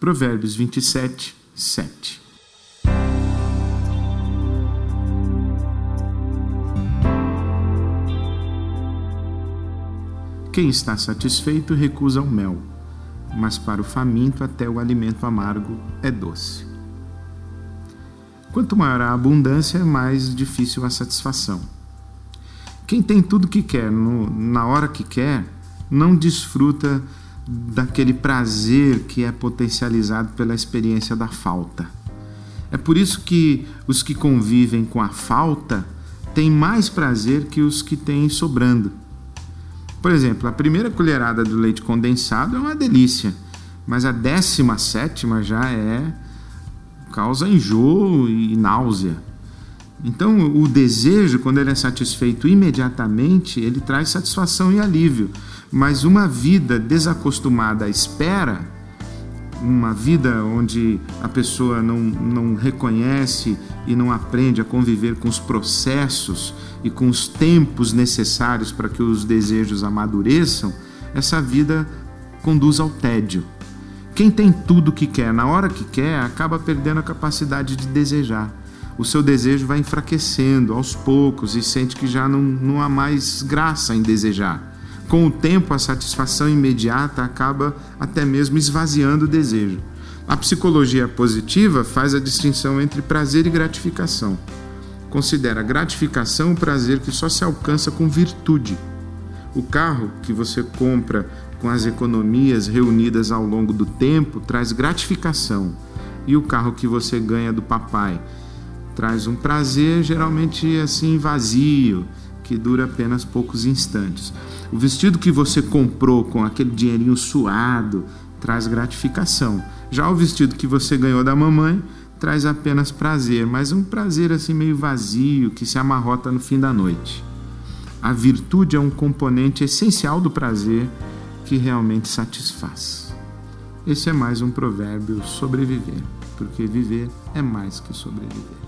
Provérbios 27, 7. Quem está satisfeito recusa o mel, mas para o faminto até o alimento amargo é doce. Quanto maior a abundância, mais difícil a satisfação. Quem tem tudo que quer no, na hora que quer, não desfruta daquele prazer que é potencializado pela experiência da falta. É por isso que os que convivem com a falta têm mais prazer que os que têm sobrando. Por exemplo, a primeira colherada do leite condensado é uma delícia, mas a décima sétima já é causa enjoo e náusea. Então, o desejo, quando ele é satisfeito imediatamente, ele traz satisfação e alívio. Mas uma vida desacostumada à espera, uma vida onde a pessoa não, não reconhece e não aprende a conviver com os processos e com os tempos necessários para que os desejos amadureçam, essa vida conduz ao tédio. Quem tem tudo que quer na hora que quer acaba perdendo a capacidade de desejar. O seu desejo vai enfraquecendo aos poucos e sente que já não, não há mais graça em desejar. Com o tempo, a satisfação imediata acaba até mesmo esvaziando o desejo. A psicologia positiva faz a distinção entre prazer e gratificação. Considera gratificação o prazer que só se alcança com virtude. O carro que você compra com as economias reunidas ao longo do tempo traz gratificação, e o carro que você ganha do papai traz um prazer geralmente assim vazio, que dura apenas poucos instantes. O vestido que você comprou com aquele dinheirinho suado traz gratificação. Já o vestido que você ganhou da mamãe traz apenas prazer, mas um prazer assim meio vazio que se amarrota no fim da noite. A virtude é um componente essencial do prazer que realmente satisfaz. Esse é mais um provérbio sobreviver, porque viver é mais que sobreviver.